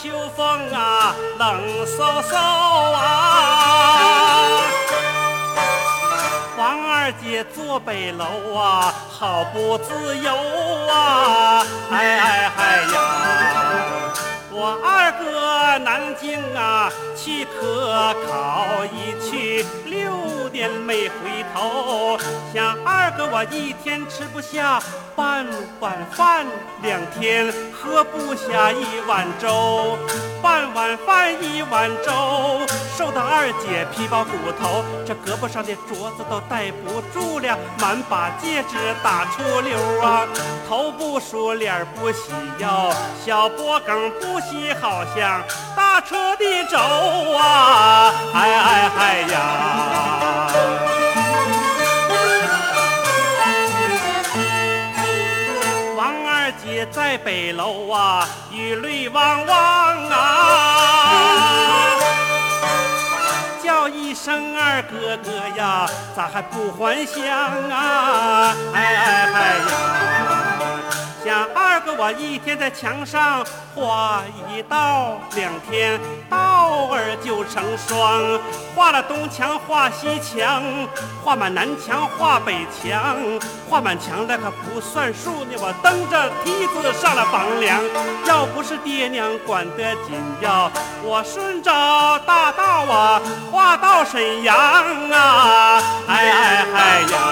秋风啊冷飕飕啊！王二姐坐北楼啊，好不自由啊！哎哎哎呀！我二哥南京啊，去科考一去，六年没回头。想二哥我一天吃不下半碗饭，两天喝不下一碗粥。半碗饭一碗粥，瘦的二姐皮包骨头，这胳膊上的镯子都戴不住了，满把戒指打出溜啊，头不梳，脸不洗腰，小脖梗不洗，好像车的轴啊！哎哎哎呀！王二姐在北楼啊，雨泪汪汪啊，叫一声二哥哥呀，咋还不还乡啊？哎哎哎！哥我一天在墙上画一道，两天道儿就成双。画了东墙画西墙，画满南墙画北墙，画满墙那可不算数呢。我蹬着梯子上了房梁，要不是爹娘管得紧要，我顺着大道啊画到沈阳啊！哎哎哎呀！